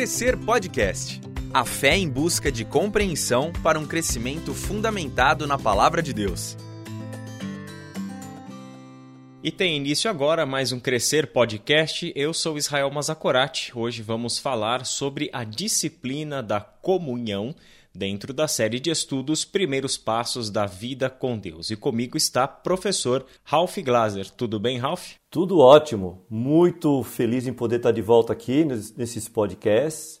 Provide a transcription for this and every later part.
Crescer Podcast. A fé em busca de compreensão para um crescimento fundamentado na palavra de Deus. E tem início agora mais um Crescer Podcast. Eu sou Israel Mazakorati. Hoje vamos falar sobre a disciplina da comunhão dentro da série de estudos Primeiros Passos da Vida com Deus. E comigo está professor Ralph Glaser. Tudo bem, Ralph? Tudo ótimo. Muito feliz em poder estar de volta aqui nesses podcasts.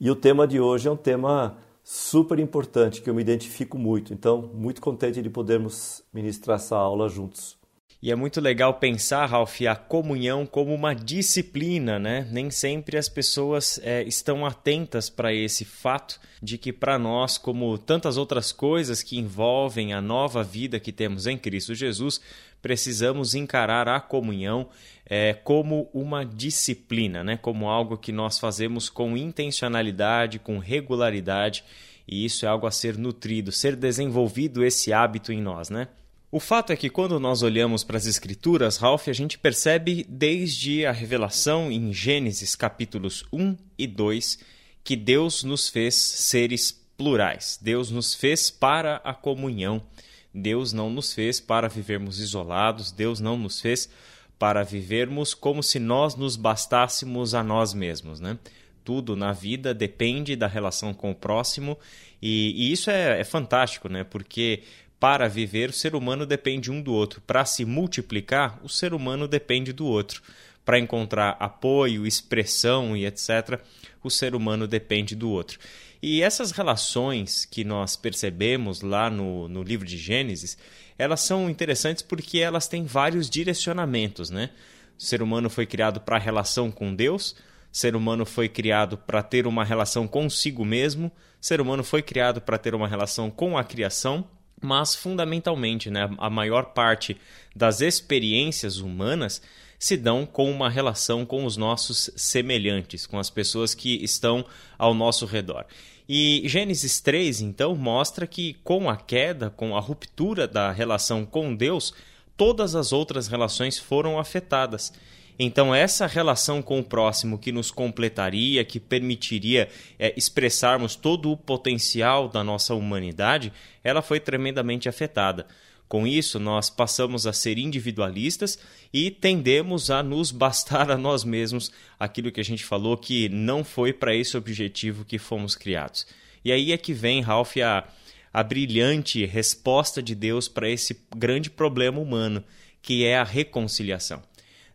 E o tema de hoje é um tema super importante que eu me identifico muito. Então, muito contente de podermos ministrar essa aula juntos. E é muito legal pensar, Ralph, a comunhão como uma disciplina, né? Nem sempre as pessoas é, estão atentas para esse fato de que, para nós, como tantas outras coisas que envolvem a nova vida que temos em Cristo Jesus, precisamos encarar a comunhão é, como uma disciplina, né? Como algo que nós fazemos com intencionalidade, com regularidade, e isso é algo a ser nutrido, ser desenvolvido esse hábito em nós, né? O fato é que quando nós olhamos para as Escrituras, Ralph, a gente percebe desde a revelação em Gênesis capítulos 1 e 2 que Deus nos fez seres plurais. Deus nos fez para a comunhão. Deus não nos fez para vivermos isolados, Deus não nos fez para vivermos como se nós nos bastássemos a nós mesmos, né? Tudo na vida depende da relação com o próximo e, e isso é, é fantástico, né? Porque para viver, o ser humano depende um do outro. Para se multiplicar, o ser humano depende do outro. Para encontrar apoio, expressão e etc., o ser humano depende do outro. E essas relações que nós percebemos lá no, no livro de Gênesis, elas são interessantes porque elas têm vários direcionamentos, né? O ser humano foi criado para a relação com Deus, o ser humano foi criado para ter uma relação consigo mesmo, o ser humano foi criado para ter uma relação com a criação mas fundamentalmente, né, a maior parte das experiências humanas se dão com uma relação com os nossos semelhantes, com as pessoas que estão ao nosso redor. E Gênesis 3, então, mostra que com a queda, com a ruptura da relação com Deus, todas as outras relações foram afetadas. Então, essa relação com o próximo que nos completaria, que permitiria é, expressarmos todo o potencial da nossa humanidade, ela foi tremendamente afetada. Com isso, nós passamos a ser individualistas e tendemos a nos bastar a nós mesmos aquilo que a gente falou que não foi para esse objetivo que fomos criados. E aí é que vem, Ralph, a, a brilhante resposta de Deus para esse grande problema humano, que é a reconciliação.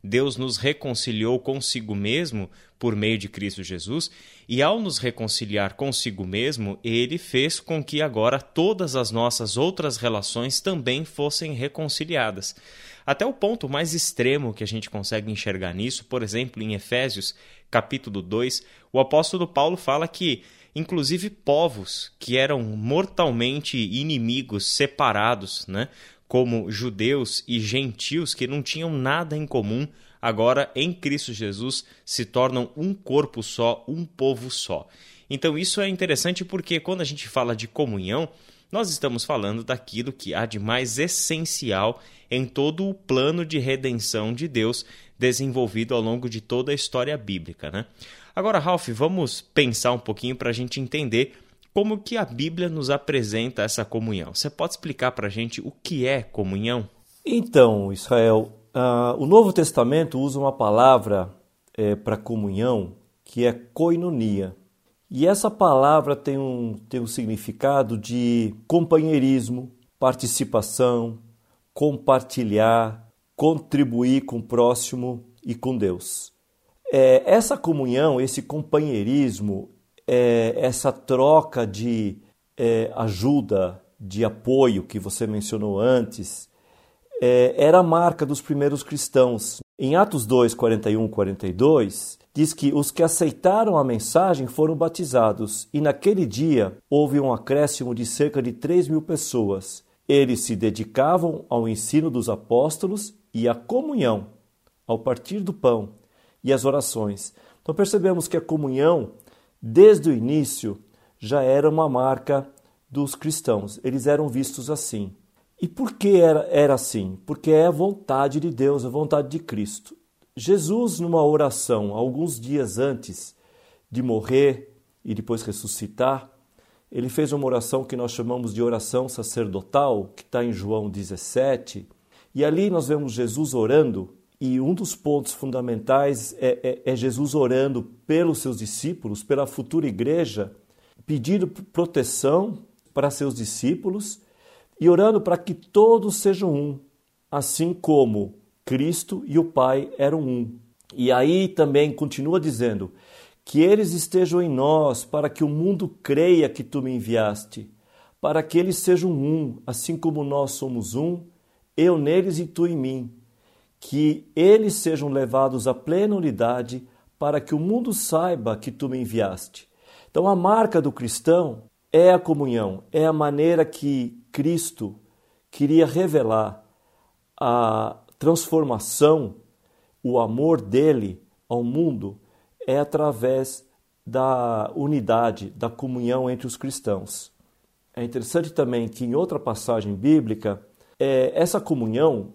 Deus nos reconciliou consigo mesmo por meio de Cristo Jesus, e ao nos reconciliar consigo mesmo, ele fez com que agora todas as nossas outras relações também fossem reconciliadas. Até o ponto mais extremo que a gente consegue enxergar nisso, por exemplo, em Efésios, capítulo 2, o apóstolo Paulo fala que inclusive povos que eram mortalmente inimigos, separados, né? Como judeus e gentios que não tinham nada em comum, agora em Cristo Jesus se tornam um corpo só, um povo só. Então isso é interessante porque quando a gente fala de comunhão, nós estamos falando daquilo que há de mais essencial em todo o plano de redenção de Deus desenvolvido ao longo de toda a história bíblica. Né? Agora, Ralph, vamos pensar um pouquinho para a gente entender como que a Bíblia nos apresenta essa comunhão? Você pode explicar para a gente o que é comunhão? Então, Israel, uh, o Novo Testamento usa uma palavra é, para comunhão que é koinonia. E essa palavra tem um, tem um significado de companheirismo, participação, compartilhar, contribuir com o próximo e com Deus. É, essa comunhão, esse companheirismo, é, essa troca de é, ajuda, de apoio que você mencionou antes, é, era a marca dos primeiros cristãos. Em Atos 2, 41 42, diz que os que aceitaram a mensagem foram batizados, e naquele dia houve um acréscimo de cerca de 3 mil pessoas. Eles se dedicavam ao ensino dos apóstolos e à comunhão, ao partir do pão e às orações. Então percebemos que a comunhão desde o início, já era uma marca dos cristãos. Eles eram vistos assim. E por que era, era assim? Porque é a vontade de Deus, a vontade de Cristo. Jesus, numa oração, alguns dias antes de morrer e depois ressuscitar, ele fez uma oração que nós chamamos de oração sacerdotal, que está em João 17. E ali nós vemos Jesus orando, e um dos pontos fundamentais é, é, é Jesus orando pelos seus discípulos, pela futura igreja, pedindo proteção para seus discípulos e orando para que todos sejam um, assim como Cristo e o Pai eram um. E aí também continua dizendo: que eles estejam em nós, para que o mundo creia que tu me enviaste, para que eles sejam um, assim como nós somos um, eu neles e tu em mim. Que eles sejam levados à plena unidade, para que o mundo saiba que tu me enviaste. Então, a marca do cristão é a comunhão, é a maneira que Cristo queria revelar a transformação, o amor dele ao mundo é através da unidade, da comunhão entre os cristãos. É interessante também que em outra passagem bíblica, é, essa comunhão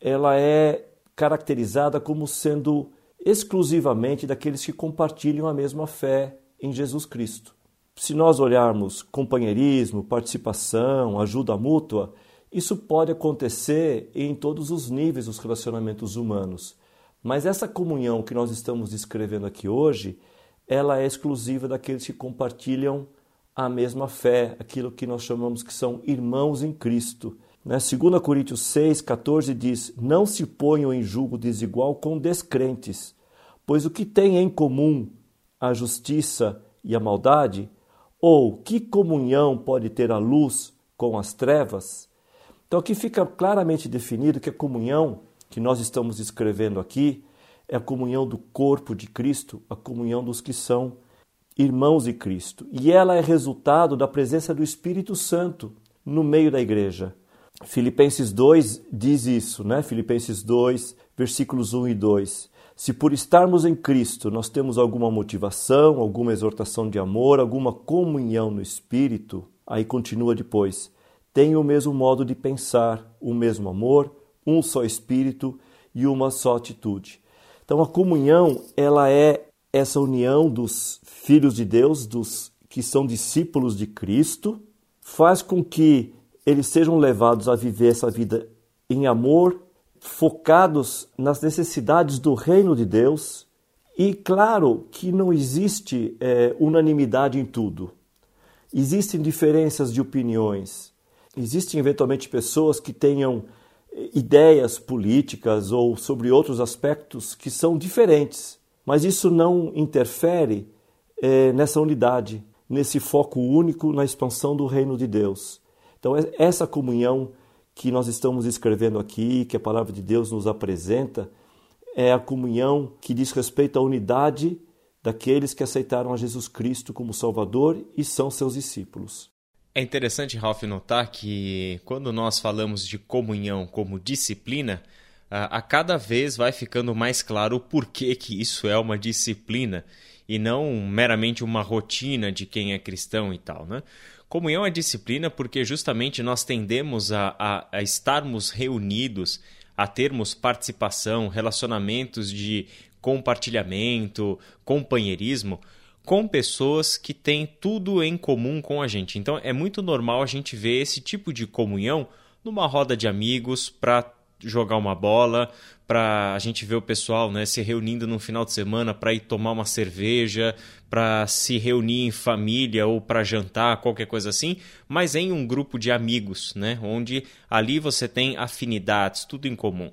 ela é caracterizada como sendo exclusivamente daqueles que compartilham a mesma fé em Jesus Cristo. Se nós olharmos companheirismo, participação, ajuda mútua, isso pode acontecer em todos os níveis dos relacionamentos humanos. Mas essa comunhão que nós estamos descrevendo aqui hoje, ela é exclusiva daqueles que compartilham a mesma fé, aquilo que nós chamamos que são irmãos em Cristo. Né? 2 Coríntios 6, 14 diz: Não se ponham em julgo desigual com descrentes, pois o que tem em comum a justiça e a maldade? Ou que comunhão pode ter a luz com as trevas? Então aqui fica claramente definido que a comunhão que nós estamos escrevendo aqui é a comunhão do corpo de Cristo, a comunhão dos que são irmãos de Cristo. E ela é resultado da presença do Espírito Santo no meio da igreja. Filipenses 2 diz isso, né? Filipenses 2, versículos 1 e 2. Se por estarmos em Cristo nós temos alguma motivação, alguma exortação de amor, alguma comunhão no Espírito, aí continua depois. Tem o mesmo modo de pensar, o mesmo amor, um só espírito e uma só atitude. Então a comunhão, ela é essa união dos filhos de Deus, dos que são discípulos de Cristo, faz com que eles sejam levados a viver essa vida em amor, focados nas necessidades do reino de Deus. E claro que não existe é, unanimidade em tudo. Existem diferenças de opiniões. Existem eventualmente pessoas que tenham ideias políticas ou sobre outros aspectos que são diferentes, mas isso não interfere é, nessa unidade, nesse foco único na expansão do reino de Deus. Então, essa comunhão que nós estamos escrevendo aqui, que a palavra de Deus nos apresenta, é a comunhão que diz respeito à unidade daqueles que aceitaram a Jesus Cristo como Salvador e são seus discípulos. É interessante, Ralph, notar que quando nós falamos de comunhão como disciplina, a cada vez vai ficando mais claro o porquê que isso é uma disciplina e não meramente uma rotina de quem é cristão e tal, né? Comunhão é disciplina porque justamente nós tendemos a, a, a estarmos reunidos, a termos participação, relacionamentos de compartilhamento, companheirismo, com pessoas que têm tudo em comum com a gente. Então é muito normal a gente ver esse tipo de comunhão numa roda de amigos para jogar uma bola, para a gente ver o pessoal né, se reunindo no final de semana para ir tomar uma cerveja, para se reunir em família ou para jantar, qualquer coisa assim, mas em um grupo de amigos, né, onde ali você tem afinidades, tudo em comum.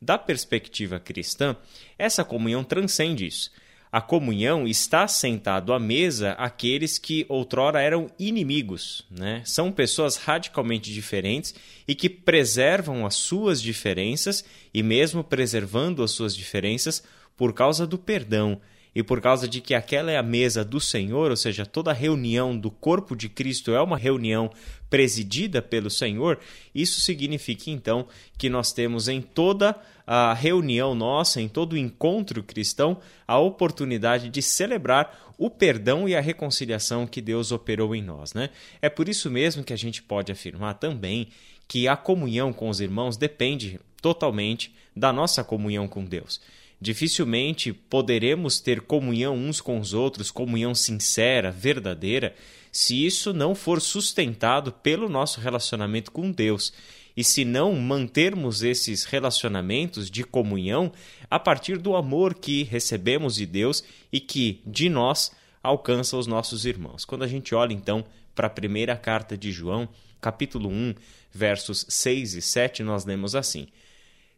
Da perspectiva cristã, essa comunhão transcende isso. A comunhão está sentado à mesa aqueles que outrora eram inimigos, né? São pessoas radicalmente diferentes e que preservam as suas diferenças e mesmo preservando as suas diferenças por causa do perdão e por causa de que aquela é a mesa do Senhor, ou seja, toda reunião do corpo de Cristo é uma reunião presidida pelo Senhor, isso significa então que nós temos em toda a reunião nossa, em todo o encontro cristão, a oportunidade de celebrar o perdão e a reconciliação que Deus operou em nós. Né? É por isso mesmo que a gente pode afirmar também que a comunhão com os irmãos depende totalmente da nossa comunhão com Deus. Dificilmente poderemos ter comunhão uns com os outros, comunhão sincera, verdadeira, se isso não for sustentado pelo nosso relacionamento com Deus. E se não mantermos esses relacionamentos de comunhão a partir do amor que recebemos de Deus e que de nós alcança os nossos irmãos. Quando a gente olha então para a primeira carta de João, capítulo 1, versos 6 e 7, nós lemos assim: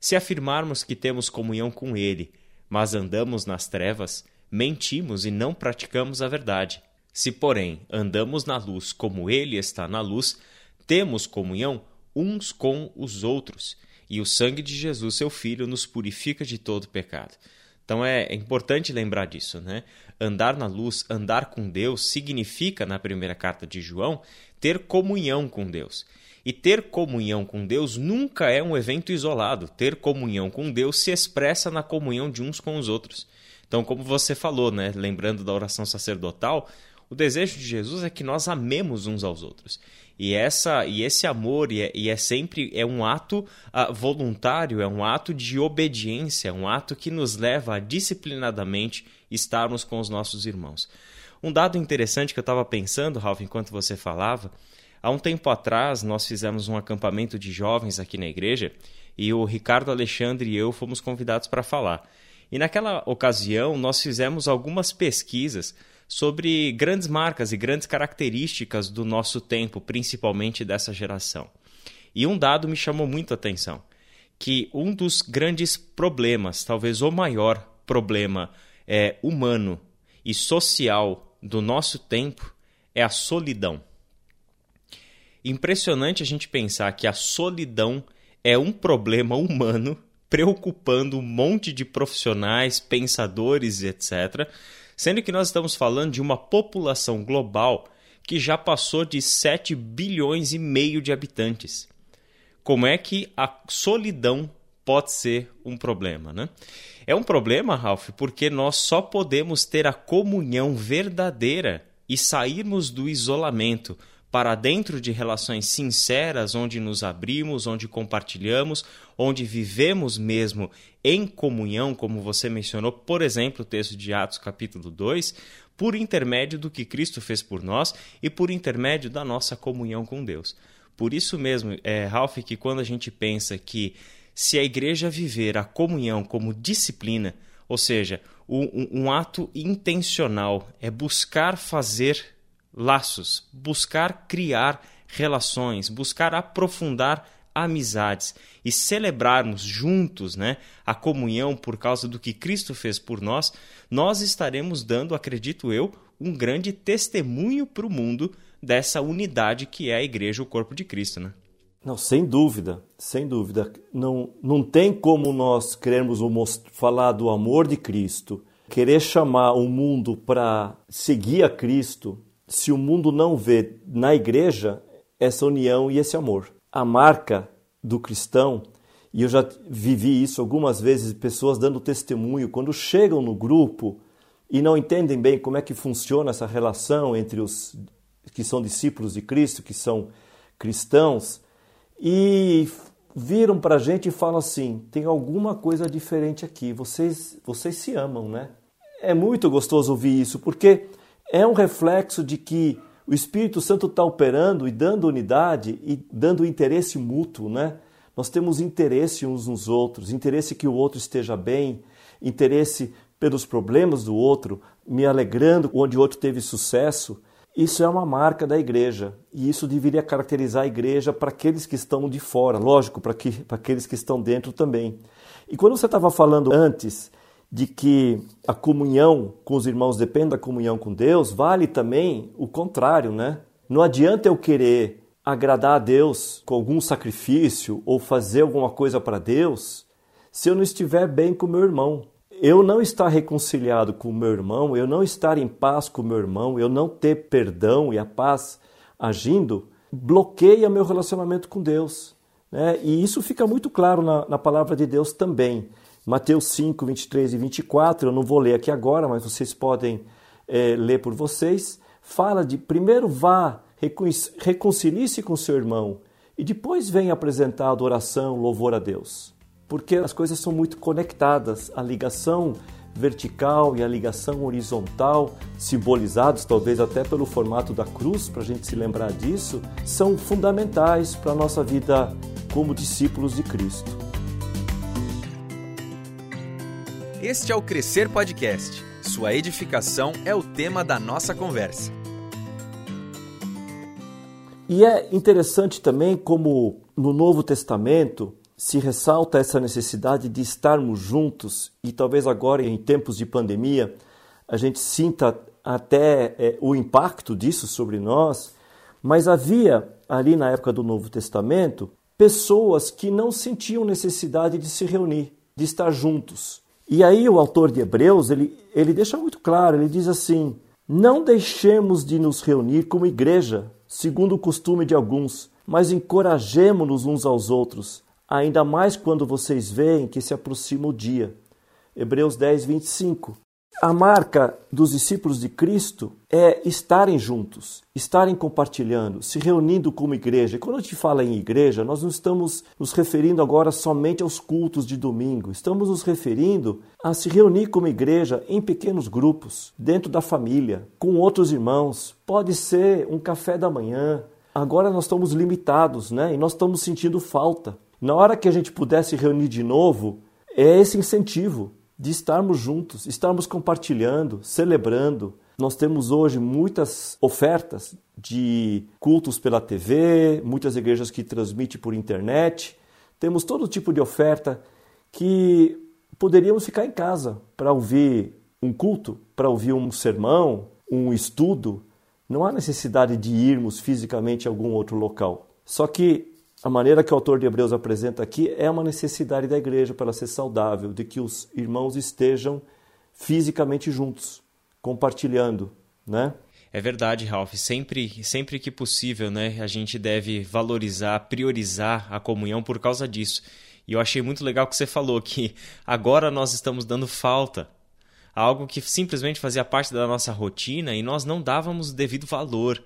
Se afirmarmos que temos comunhão com Ele, mas andamos nas trevas, mentimos e não praticamos a verdade. Se, porém, andamos na luz como Ele está na luz, temos comunhão uns com os outros, e o sangue de Jesus, seu Filho, nos purifica de todo pecado. Então é, é importante lembrar disso, né? Andar na luz, andar com Deus, significa, na primeira carta de João, ter comunhão com Deus. E ter comunhão com Deus nunca é um evento isolado. Ter comunhão com Deus se expressa na comunhão de uns com os outros. Então, como você falou, né, lembrando da oração sacerdotal, o desejo de Jesus é que nós amemos uns aos outros. E essa e esse amor e é, e é sempre é um ato uh, voluntário, é um ato de obediência, é um ato que nos leva a disciplinadamente estarmos com os nossos irmãos. Um dado interessante que eu estava pensando, Ralph, enquanto você falava, há um tempo atrás nós fizemos um acampamento de jovens aqui na igreja e o Ricardo Alexandre e eu fomos convidados para falar. E naquela ocasião nós fizemos algumas pesquisas sobre grandes marcas e grandes características do nosso tempo, principalmente dessa geração. E um dado me chamou muito a atenção, que um dos grandes problemas, talvez o maior problema é, humano e social do nosso tempo é a solidão. Impressionante a gente pensar que a solidão é um problema humano preocupando um monte de profissionais, pensadores, etc., sendo que nós estamos falando de uma população global que já passou de 7 bilhões e meio de habitantes. Como é que a solidão pode ser um problema, né? É um problema, Ralph, porque nós só podemos ter a comunhão verdadeira e sairmos do isolamento para dentro de relações sinceras, onde nos abrimos, onde compartilhamos, onde vivemos mesmo em comunhão, como você mencionou, por exemplo, o texto de Atos, capítulo 2, por intermédio do que Cristo fez por nós e por intermédio da nossa comunhão com Deus. Por isso mesmo, é, Ralph, que quando a gente pensa que se a igreja viver a comunhão como disciplina, ou seja, um, um ato intencional, é buscar fazer laços, buscar criar relações, buscar aprofundar amizades e celebrarmos juntos, né, a comunhão por causa do que Cristo fez por nós, nós estaremos dando, acredito eu, um grande testemunho para o mundo dessa unidade que é a igreja, o corpo de Cristo, né? Não, sem dúvida, sem dúvida. Não, não tem como nós queremos falar do amor de Cristo, querer chamar o mundo para seguir a Cristo, se o mundo não vê na igreja essa união e esse amor. A marca do cristão, e eu já vivi isso algumas vezes, pessoas dando testemunho, quando chegam no grupo e não entendem bem como é que funciona essa relação entre os que são discípulos de Cristo, que são cristãos, e viram para a gente e falam assim: tem alguma coisa diferente aqui, vocês, vocês se amam, né? É muito gostoso ouvir isso, porque é um reflexo de que o Espírito Santo está operando e dando unidade e dando interesse mútuo, né? Nós temos interesse uns nos outros, interesse que o outro esteja bem, interesse pelos problemas do outro, me alegrando onde o outro teve sucesso. Isso é uma marca da igreja e isso deveria caracterizar a igreja para aqueles que estão de fora, lógico, para, que, para aqueles que estão dentro também. E quando você estava falando antes de que a comunhão com os irmãos depende da comunhão com Deus, vale também o contrário, né? Não adianta eu querer agradar a Deus com algum sacrifício ou fazer alguma coisa para Deus se eu não estiver bem com meu irmão. Eu não estar reconciliado com meu irmão, eu não estar em paz com meu irmão, eu não ter perdão e a paz agindo, bloqueia meu relacionamento com Deus. Né? E isso fica muito claro na, na palavra de Deus também. Mateus 5, 23 e 24, eu não vou ler aqui agora, mas vocês podem é, ler por vocês. Fala de primeiro vá, reconcilie-se com seu irmão e depois venha apresentar adoração, louvor a Deus. porque as coisas são muito conectadas. A ligação vertical e a ligação horizontal, simbolizados talvez até pelo formato da cruz, para a gente se lembrar disso, são fundamentais para a nossa vida como discípulos de Cristo. Este é o Crescer Podcast. Sua edificação é o tema da nossa conversa. E é interessante também como no Novo Testamento se ressalta essa necessidade de estarmos juntos e talvez agora em tempos de pandemia a gente sinta até é, o impacto disso sobre nós, mas havia ali na época do Novo Testamento pessoas que não sentiam necessidade de se reunir, de estar juntos. E aí o autor de Hebreus, ele, ele deixa muito claro, ele diz assim, não deixemos de nos reunir como igreja, segundo o costume de alguns, mas encorajemo-nos uns aos outros, ainda mais quando vocês veem que se aproxima o dia. Hebreus 10, 25. A marca dos discípulos de Cristo é estarem juntos, estarem compartilhando, se reunindo como igreja. E quando a gente fala em igreja, nós não estamos nos referindo agora somente aos cultos de domingo, estamos nos referindo a se reunir como igreja em pequenos grupos, dentro da família, com outros irmãos. Pode ser um café da manhã. Agora nós estamos limitados, né? E nós estamos sentindo falta. Na hora que a gente puder se reunir de novo, é esse incentivo de estarmos juntos, estarmos compartilhando, celebrando. Nós temos hoje muitas ofertas de cultos pela TV, muitas igrejas que transmitem por internet. Temos todo tipo de oferta que poderíamos ficar em casa para ouvir um culto, para ouvir um sermão, um estudo. Não há necessidade de irmos fisicamente a algum outro local. Só que a maneira que o autor de Hebreus apresenta aqui é uma necessidade da igreja para ser saudável, de que os irmãos estejam fisicamente juntos, compartilhando, né? É verdade, Ralph. Sempre, sempre que possível, né, a gente deve valorizar, priorizar a comunhão por causa disso. E eu achei muito legal que você falou que agora nós estamos dando falta algo que simplesmente fazia parte da nossa rotina e nós não dávamos o devido valor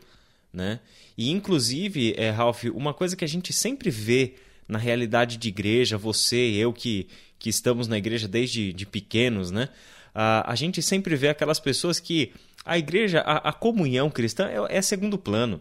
né? E inclusive, é, Ralph, uma coisa que a gente sempre vê na realidade de igreja, você, eu que, que estamos na igreja desde de pequenos, né? A, a gente sempre vê aquelas pessoas que a igreja, a, a comunhão cristã é, é segundo plano.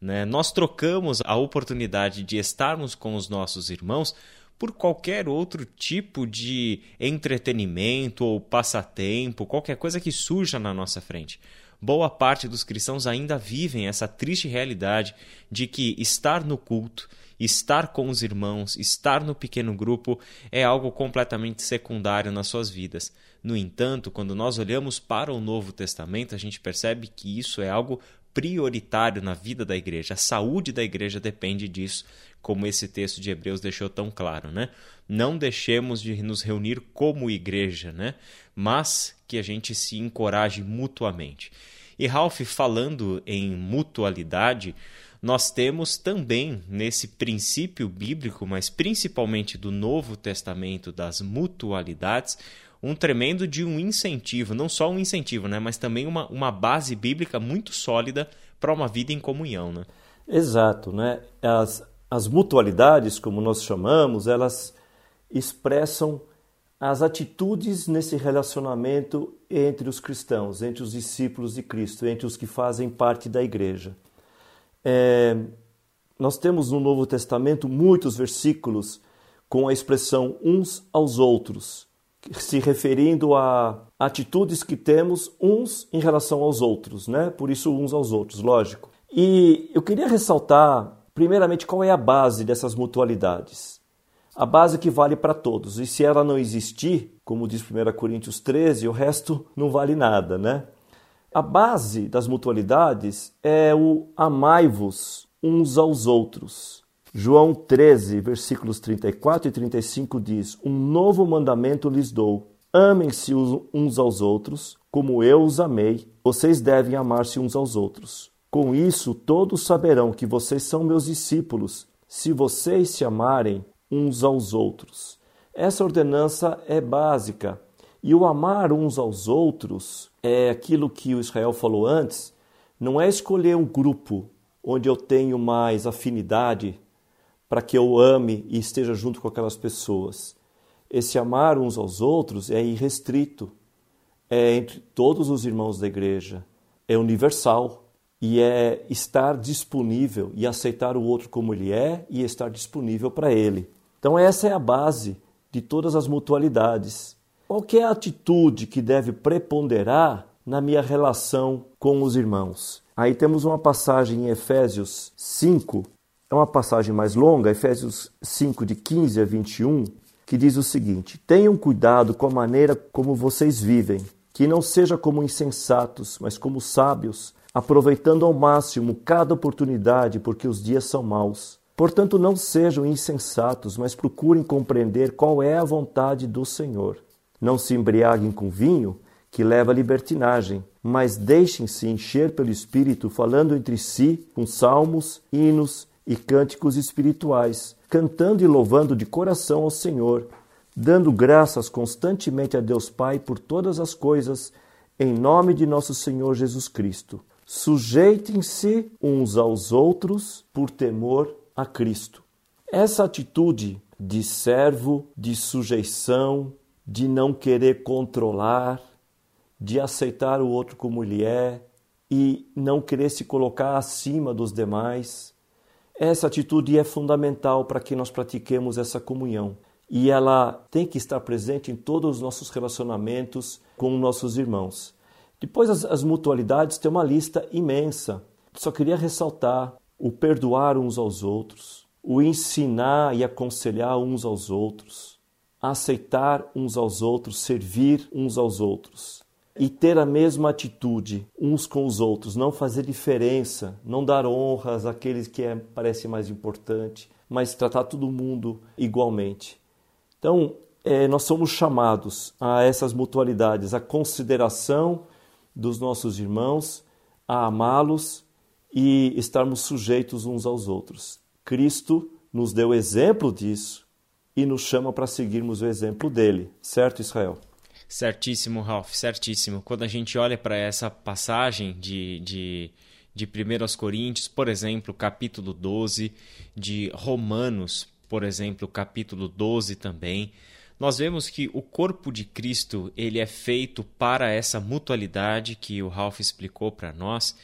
Né? Nós trocamos a oportunidade de estarmos com os nossos irmãos por qualquer outro tipo de entretenimento ou passatempo, qualquer coisa que surja na nossa frente boa parte dos cristãos ainda vivem essa triste realidade de que estar no culto, estar com os irmãos, estar no pequeno grupo é algo completamente secundário nas suas vidas. No entanto, quando nós olhamos para o Novo Testamento, a gente percebe que isso é algo prioritário na vida da igreja. A saúde da igreja depende disso, como esse texto de Hebreus deixou tão claro, né? Não deixemos de nos reunir como igreja, né? Mas que a gente se encoraje mutuamente. E Ralph, falando em mutualidade, nós temos também nesse princípio bíblico, mas principalmente do Novo Testamento das mutualidades, um tremendo de um incentivo, não só um incentivo, né, mas também uma, uma base bíblica muito sólida para uma vida em comunhão. Né? Exato. Né? As, as mutualidades, como nós chamamos, elas expressam as atitudes nesse relacionamento entre os cristãos, entre os discípulos de Cristo, entre os que fazem parte da igreja. É, nós temos no Novo Testamento muitos versículos com a expressão uns aos outros, se referindo a atitudes que temos uns em relação aos outros, né? Por isso uns aos outros, lógico. E eu queria ressaltar, primeiramente, qual é a base dessas mutualidades. A base que vale para todos. E se ela não existir, como diz 1 Coríntios 13, o resto não vale nada, né? A base das mutualidades é o amai-vos uns aos outros. João 13, versículos 34 e 35 diz: Um novo mandamento lhes dou: amem-se uns aos outros, como eu os amei, vocês devem amar-se uns aos outros. Com isso, todos saberão que vocês são meus discípulos, se vocês se amarem uns aos outros. Essa ordenança é básica. E o amar uns aos outros é aquilo que o Israel falou antes, não é escolher um grupo onde eu tenho mais afinidade para que eu ame e esteja junto com aquelas pessoas. esse amar uns aos outros é irrestrito, é entre todos os irmãos da igreja, é universal e é estar disponível e aceitar o outro como ele é e estar disponível para ele. Então, essa é a base de todas as mutualidades. Qual é a atitude que deve preponderar na minha relação com os irmãos? Aí temos uma passagem em Efésios 5, é uma passagem mais longa, Efésios 5, de 15 a 21, que diz o seguinte: Tenham cuidado com a maneira como vocês vivem, que não seja como insensatos, mas como sábios, aproveitando ao máximo cada oportunidade, porque os dias são maus. Portanto, não sejam insensatos, mas procurem compreender qual é a vontade do Senhor. Não se embriaguem com vinho, que leva à libertinagem, mas deixem-se encher pelo Espírito, falando entre si com salmos, hinos e cânticos espirituais, cantando e louvando de coração ao Senhor, dando graças constantemente a Deus Pai por todas as coisas, em nome de nosso Senhor Jesus Cristo. Sujeitem-se uns aos outros por temor a Cristo. Essa atitude de servo, de sujeição, de não querer controlar, de aceitar o outro como ele é e não querer se colocar acima dos demais, essa atitude é fundamental para que nós pratiquemos essa comunhão e ela tem que estar presente em todos os nossos relacionamentos com nossos irmãos. Depois, as, as mutualidades têm uma lista imensa. Só queria ressaltar o perdoar uns aos outros, o ensinar e aconselhar uns aos outros, aceitar uns aos outros, servir uns aos outros e ter a mesma atitude uns com os outros, não fazer diferença, não dar honras àqueles que é, parece mais importante, mas tratar todo mundo igualmente. Então, é, nós somos chamados a essas mutualidades, a consideração dos nossos irmãos, a amá-los e estarmos sujeitos uns aos outros. Cristo nos deu exemplo disso e nos chama para seguirmos o exemplo dele, certo, Israel? Certíssimo, Ralph, certíssimo. Quando a gente olha para essa passagem de, de, de 1 Coríntios, por exemplo, capítulo 12, de Romanos, por exemplo, capítulo 12 também, nós vemos que o corpo de Cristo ele é feito para essa mutualidade que o Ralph explicou para nós.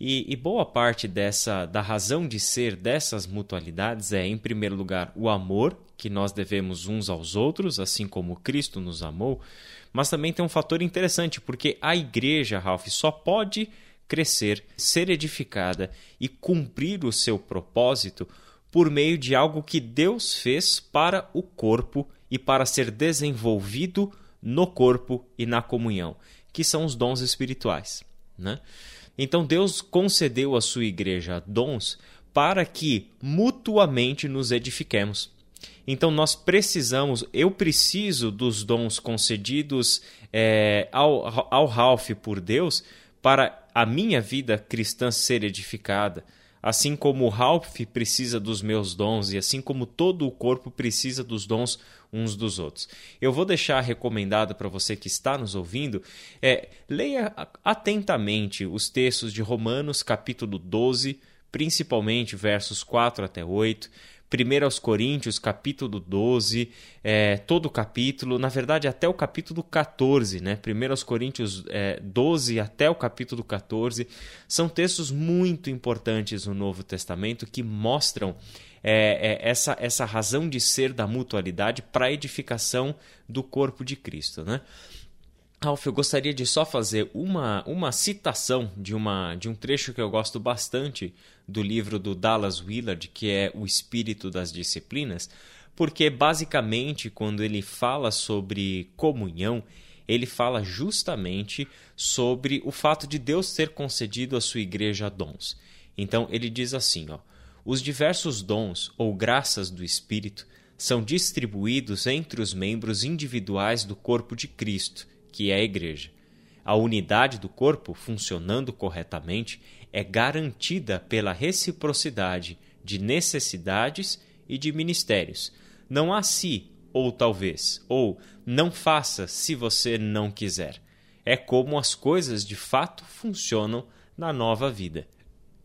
E, e, boa parte dessa da razão de ser dessas mutualidades é, em primeiro lugar, o amor que nós devemos uns aos outros, assim como Cristo nos amou. Mas também tem um fator interessante, porque a igreja, Ralph, só pode crescer, ser edificada e cumprir o seu propósito por meio de algo que Deus fez para o corpo e para ser desenvolvido no corpo e na comunhão, que são os dons espirituais. Né? Então Deus concedeu à sua igreja dons para que mutuamente nos edifiquemos. Então nós precisamos, eu preciso dos dons concedidos é, ao, ao Ralph por Deus para a minha vida cristã ser edificada. Assim como o Ralph precisa dos meus dons e assim como todo o corpo precisa dos dons uns dos outros. Eu vou deixar recomendado para você que está nos ouvindo, é, leia atentamente os textos de Romanos capítulo 12, principalmente versos 4 até 8, 1 aos Coríntios, capítulo 12, é, todo o capítulo, na verdade até o capítulo 14, né? 1 aos Coríntios é, 12 até o capítulo 14, são textos muito importantes no Novo Testamento que mostram é, é, essa, essa razão de ser da mutualidade para a edificação do corpo de Cristo, né? Ralf, eu gostaria de só fazer uma, uma citação de, uma, de um trecho que eu gosto bastante do livro do Dallas Willard, que é O Espírito das Disciplinas, porque basicamente quando ele fala sobre comunhão, ele fala justamente sobre o fato de Deus ter concedido à sua igreja dons. Então ele diz assim, ó: Os diversos dons ou graças do Espírito são distribuídos entre os membros individuais do corpo de Cristo que é a igreja. A unidade do corpo, funcionando corretamente, é garantida pela reciprocidade de necessidades e de ministérios. Não há se ou talvez, ou não faça se você não quiser. É como as coisas de fato funcionam na nova vida.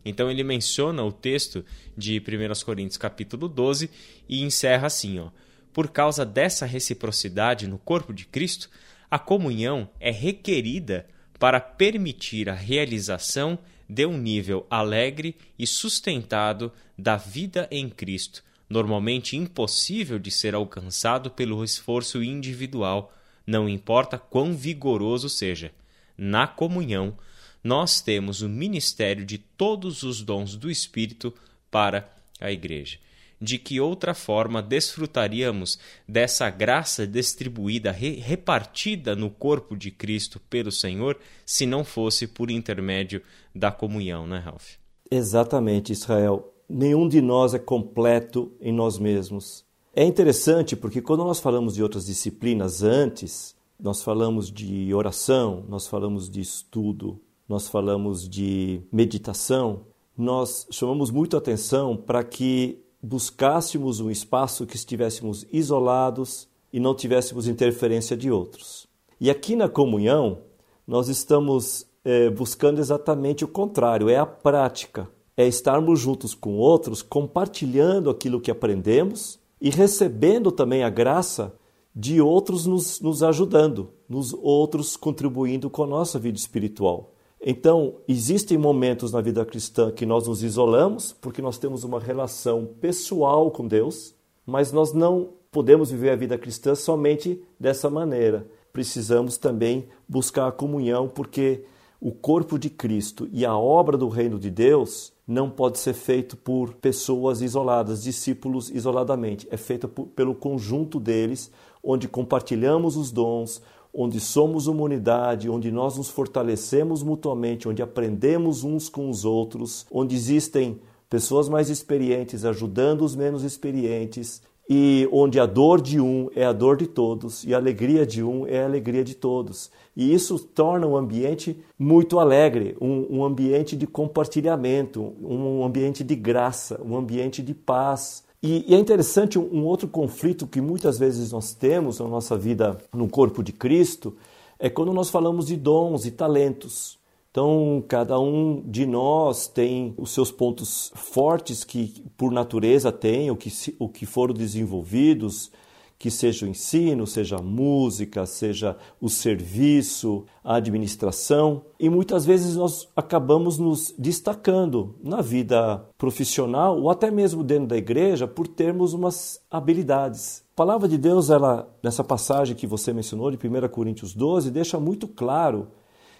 Então ele menciona o texto de 1 Coríntios capítulo 12 e encerra assim, ó: por causa dessa reciprocidade no corpo de Cristo, a comunhão é requerida para permitir a realização de um nível alegre e sustentado da vida em Cristo, normalmente impossível de ser alcançado pelo esforço individual, não importa quão vigoroso seja. Na comunhão, nós temos o ministério de todos os dons do Espírito para a Igreja. De que outra forma desfrutaríamos dessa graça distribuída, re repartida no corpo de Cristo pelo Senhor, se não fosse por intermédio da comunhão, né, Ralph? Exatamente, Israel. Nenhum de nós é completo em nós mesmos. É interessante porque quando nós falamos de outras disciplinas antes, nós falamos de oração, nós falamos de estudo, nós falamos de meditação, nós chamamos muito atenção para que buscássemos um espaço que estivéssemos isolados e não tivéssemos interferência de outros. E aqui na comunhão, nós estamos é, buscando exatamente o contrário, é a prática, é estarmos juntos com outros, compartilhando aquilo que aprendemos e recebendo também a graça de outros nos, nos ajudando, nos outros contribuindo com a nossa vida espiritual. Então, existem momentos na vida cristã que nós nos isolamos porque nós temos uma relação pessoal com Deus, mas nós não podemos viver a vida cristã somente dessa maneira. Precisamos também buscar a comunhão porque o corpo de Cristo e a obra do reino de Deus não pode ser feito por pessoas isoladas, discípulos isoladamente. É feito pelo conjunto deles, onde compartilhamos os dons, onde somos uma unidade, onde nós nos fortalecemos mutuamente, onde aprendemos uns com os outros, onde existem pessoas mais experientes ajudando os menos experientes e onde a dor de um é a dor de todos e a alegria de um é a alegria de todos. E isso torna um ambiente muito alegre, um, um ambiente de compartilhamento, um ambiente de graça, um ambiente de paz, e, e, é interessante um, um outro conflito que muitas vezes nós temos na nossa vida no corpo de Cristo é quando nós falamos de dons e talentos. Então, cada um de nós tem os seus pontos fortes que, por natureza, tem, o que, que foram desenvolvidos, que seja o ensino, seja a música, seja o serviço, a administração, e muitas vezes nós acabamos nos destacando na vida profissional ou até mesmo dentro da igreja por termos umas habilidades. A palavra de Deus, ela nessa passagem que você mencionou de 1 Coríntios 12, deixa muito claro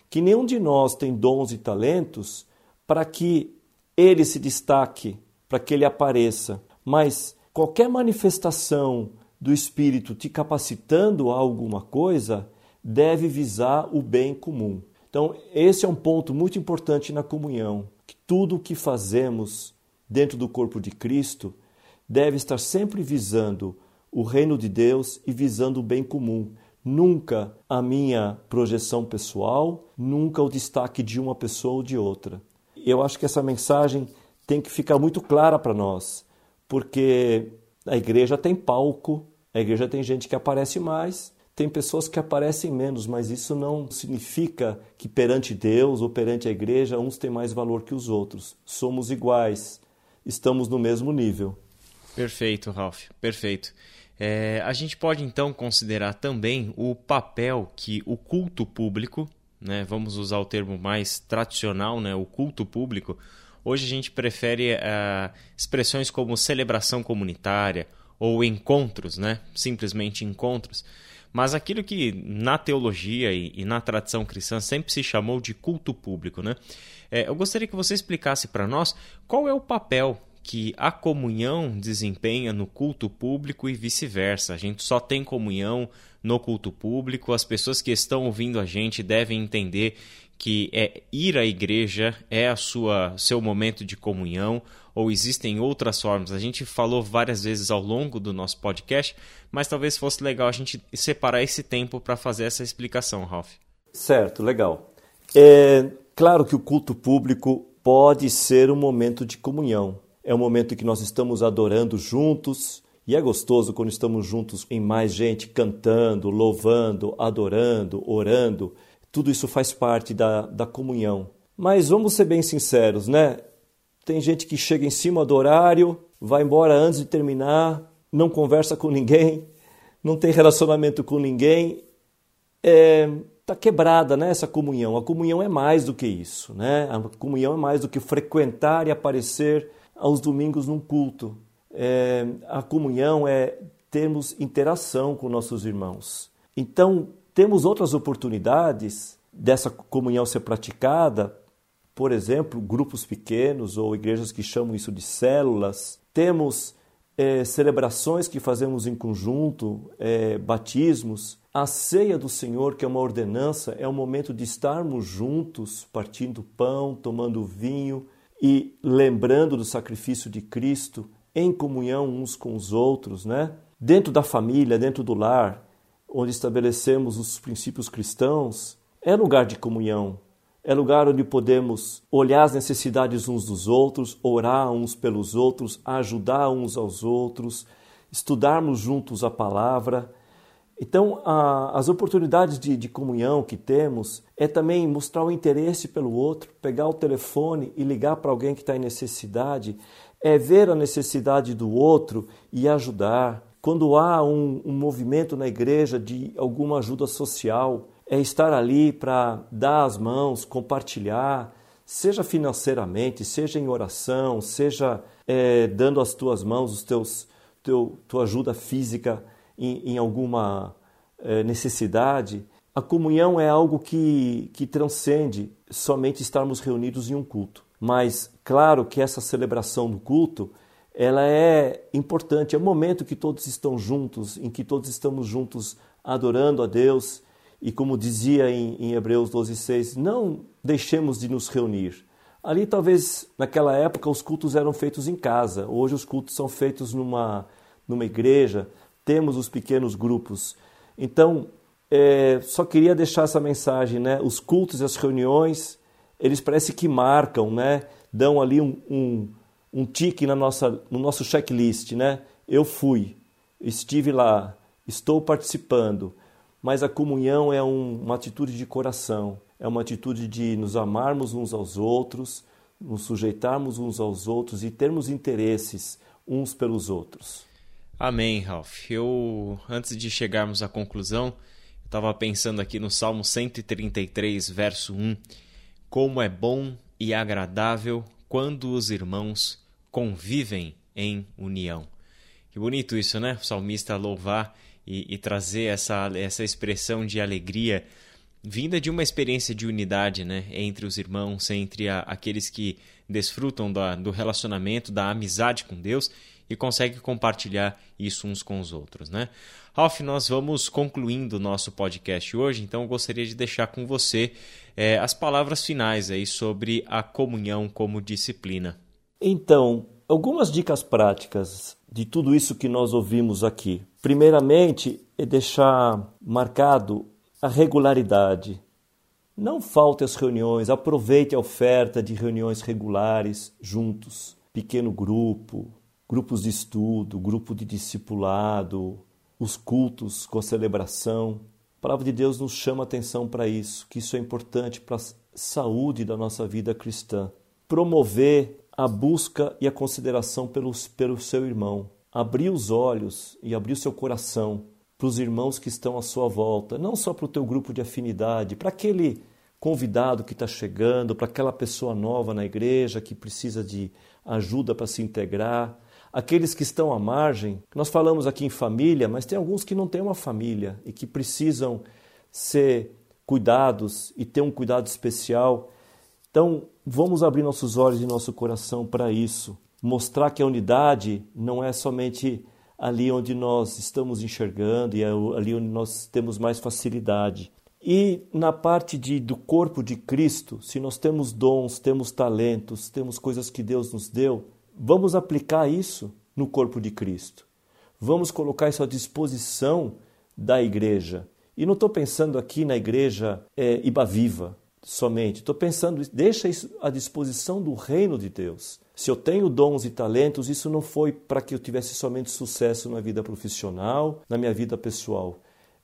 que nenhum de nós tem dons e talentos para que ele se destaque, para que ele apareça, mas qualquer manifestação do Espírito te capacitando a alguma coisa deve visar o bem comum. Então, esse é um ponto muito importante na comunhão, que tudo o que fazemos dentro do corpo de Cristo deve estar sempre visando o reino de Deus e visando o bem comum. Nunca a minha projeção pessoal, nunca o destaque de uma pessoa ou de outra. Eu acho que essa mensagem tem que ficar muito clara para nós, porque a igreja tem palco, a igreja tem gente que aparece mais, tem pessoas que aparecem menos, mas isso não significa que perante Deus ou perante a igreja uns têm mais valor que os outros. Somos iguais, estamos no mesmo nível. Perfeito, Ralph, perfeito. É, a gente pode então considerar também o papel que o culto público, né, vamos usar o termo mais tradicional, né, o culto público. Hoje a gente prefere uh, expressões como celebração comunitária ou encontros, né? simplesmente encontros, mas aquilo que na teologia e, e na tradição cristã sempre se chamou de culto público. Né? É, eu gostaria que você explicasse para nós qual é o papel que a comunhão desempenha no culto público e vice-versa. A gente só tem comunhão no culto público, as pessoas que estão ouvindo a gente devem entender que é ir à igreja é a sua seu momento de comunhão ou existem outras formas. A gente falou várias vezes ao longo do nosso podcast, mas talvez fosse legal a gente separar esse tempo para fazer essa explicação, Ralph. Certo, legal. É claro que o culto público pode ser um momento de comunhão. É um momento em que nós estamos adorando juntos, e é gostoso quando estamos juntos em mais gente, cantando, louvando, adorando, orando. Tudo isso faz parte da, da comunhão. Mas vamos ser bem sinceros, né? Tem gente que chega em cima do horário, vai embora antes de terminar, não conversa com ninguém, não tem relacionamento com ninguém, é, está quebrada né, essa comunhão. A comunhão é mais do que isso. Né? A comunhão é mais do que frequentar e aparecer aos domingos num culto. É, a comunhão é termos interação com nossos irmãos. Então, temos outras oportunidades dessa comunhão ser praticada, por exemplo, grupos pequenos ou igrejas que chamam isso de células. Temos é, celebrações que fazemos em conjunto, é, batismos. A ceia do Senhor, que é uma ordenança, é o momento de estarmos juntos, partindo pão, tomando vinho e lembrando do sacrifício de Cristo, em comunhão uns com os outros, né? Dentro da família, dentro do lar, onde estabelecemos os princípios cristãos, é lugar de comunhão, é lugar onde podemos olhar as necessidades uns dos outros, orar uns pelos outros, ajudar uns aos outros, estudarmos juntos a palavra. Então, a, as oportunidades de, de comunhão que temos é também mostrar o interesse pelo outro, pegar o telefone e ligar para alguém que está em necessidade, é ver a necessidade do outro e ajudar. Quando há um, um movimento na igreja de alguma ajuda social, é estar ali para dar as mãos, compartilhar, seja financeiramente, seja em oração, seja é, dando as tuas mãos, os teus, teu, tua ajuda física em, em alguma é, necessidade. A comunhão é algo que, que transcende somente estarmos reunidos em um culto. Mas, claro que essa celebração do culto ela é importante, é o momento que todos estão juntos, em que todos estamos juntos adorando a Deus, e como dizia em, em Hebreus 12,6, não deixemos de nos reunir. Ali, talvez, naquela época, os cultos eram feitos em casa. Hoje, os cultos são feitos numa, numa igreja. Temos os pequenos grupos. Então, é, só queria deixar essa mensagem, né? Os cultos e as reuniões, eles parecem que marcam, né? Dão ali um, um, um tique na nossa, no nosso checklist, né? Eu fui, estive lá, estou participando mas a comunhão é um, uma atitude de coração, é uma atitude de nos amarmos uns aos outros, nos sujeitarmos uns aos outros e termos interesses uns pelos outros. Amém, Ralph. Eu, antes de chegarmos à conclusão, estava pensando aqui no Salmo 133, verso 1. Como é bom e agradável quando os irmãos convivem em união. Que bonito isso, né? O salmista louvar e, e trazer essa, essa expressão de alegria vinda de uma experiência de unidade né, entre os irmãos, entre a, aqueles que desfrutam da, do relacionamento, da amizade com Deus e conseguem compartilhar isso uns com os outros. Né? Ralph, nós vamos concluindo o nosso podcast hoje, então eu gostaria de deixar com você é, as palavras finais aí sobre a comunhão como disciplina. Então, algumas dicas práticas de tudo isso que nós ouvimos aqui. Primeiramente, é deixar marcado a regularidade. Não falte as reuniões, aproveite a oferta de reuniões regulares juntos, pequeno grupo, grupos de estudo, grupo de discipulado, os cultos com a celebração. A palavra de Deus nos chama atenção para isso, que isso é importante para a saúde da nossa vida cristã. Promover a busca e a consideração pelos, pelo seu irmão abrir os olhos e abrir o seu coração para os irmãos que estão à sua volta, não só para o teu grupo de afinidade, para aquele convidado que está chegando, para aquela pessoa nova na igreja que precisa de ajuda para se integrar, aqueles que estão à margem. Nós falamos aqui em família, mas tem alguns que não têm uma família e que precisam ser cuidados e ter um cuidado especial. Então, vamos abrir nossos olhos e nosso coração para isso mostrar que a unidade não é somente ali onde nós estamos enxergando e é ali onde nós temos mais facilidade. E na parte de, do corpo de Cristo, se nós temos dons, temos talentos, temos coisas que Deus nos deu, vamos aplicar isso no corpo de Cristo. Vamos colocar isso à disposição da igreja. E não estou pensando aqui na igreja é, Iba Viva somente, estou pensando, deixa isso à disposição do reino de Deus. Se eu tenho dons e talentos, isso não foi para que eu tivesse somente sucesso na vida profissional, na minha vida pessoal.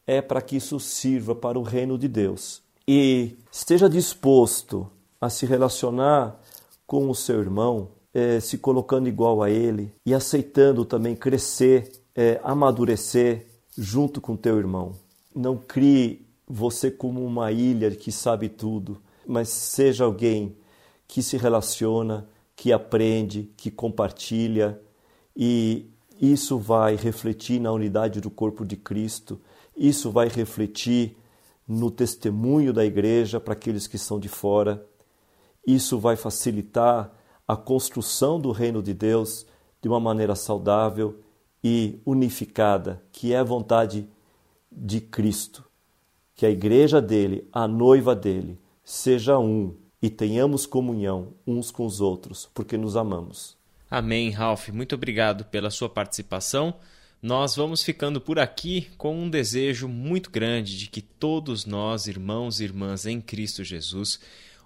É para que isso sirva para o reino de Deus. E esteja disposto a se relacionar com o seu irmão, é, se colocando igual a ele e aceitando também crescer é, amadurecer junto com teu irmão. Não crie você como uma ilha que sabe tudo, mas seja alguém que se relaciona, que aprende, que compartilha e isso vai refletir na unidade do corpo de Cristo, isso vai refletir no testemunho da igreja para aqueles que são de fora, isso vai facilitar a construção do reino de Deus de uma maneira saudável e unificada, que é a vontade de Cristo. Que a igreja dele, a noiva dele, seja um e tenhamos comunhão uns com os outros, porque nos amamos. Amém, Ralph. Muito obrigado pela sua participação. Nós vamos ficando por aqui com um desejo muito grande de que todos nós, irmãos e irmãs em Cristo Jesus,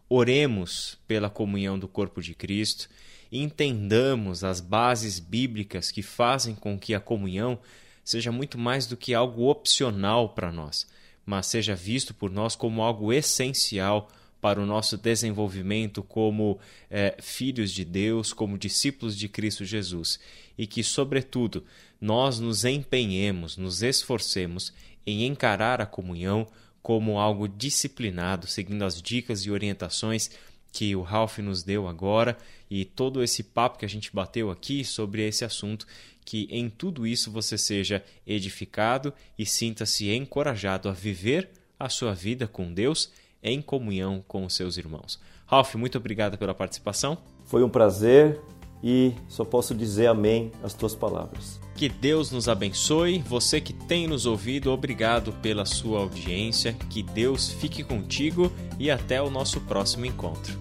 oremos pela comunhão do corpo de Cristo, entendamos as bases bíblicas que fazem com que a comunhão seja muito mais do que algo opcional para nós, mas seja visto por nós como algo essencial para o nosso desenvolvimento como é, filhos de Deus, como discípulos de Cristo Jesus, e que, sobretudo, nós nos empenhemos, nos esforcemos em encarar a comunhão como algo disciplinado, seguindo as dicas e orientações que o Ralph nos deu agora. E todo esse papo que a gente bateu aqui sobre esse assunto, que em tudo isso você seja edificado e sinta-se encorajado a viver a sua vida com Deus em comunhão com os seus irmãos. Ralph, muito obrigado pela participação. Foi um prazer e só posso dizer amém às tuas palavras. Que Deus nos abençoe. Você que tem nos ouvido, obrigado pela sua audiência. Que Deus fique contigo e até o nosso próximo encontro.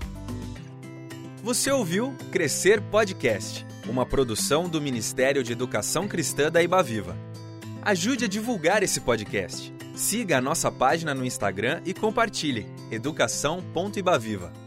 Você ouviu Crescer Podcast, uma produção do Ministério de Educação Cristã da Ibaviva. Ajude a divulgar esse podcast. Siga a nossa página no Instagram e compartilhe educação.ibaviva.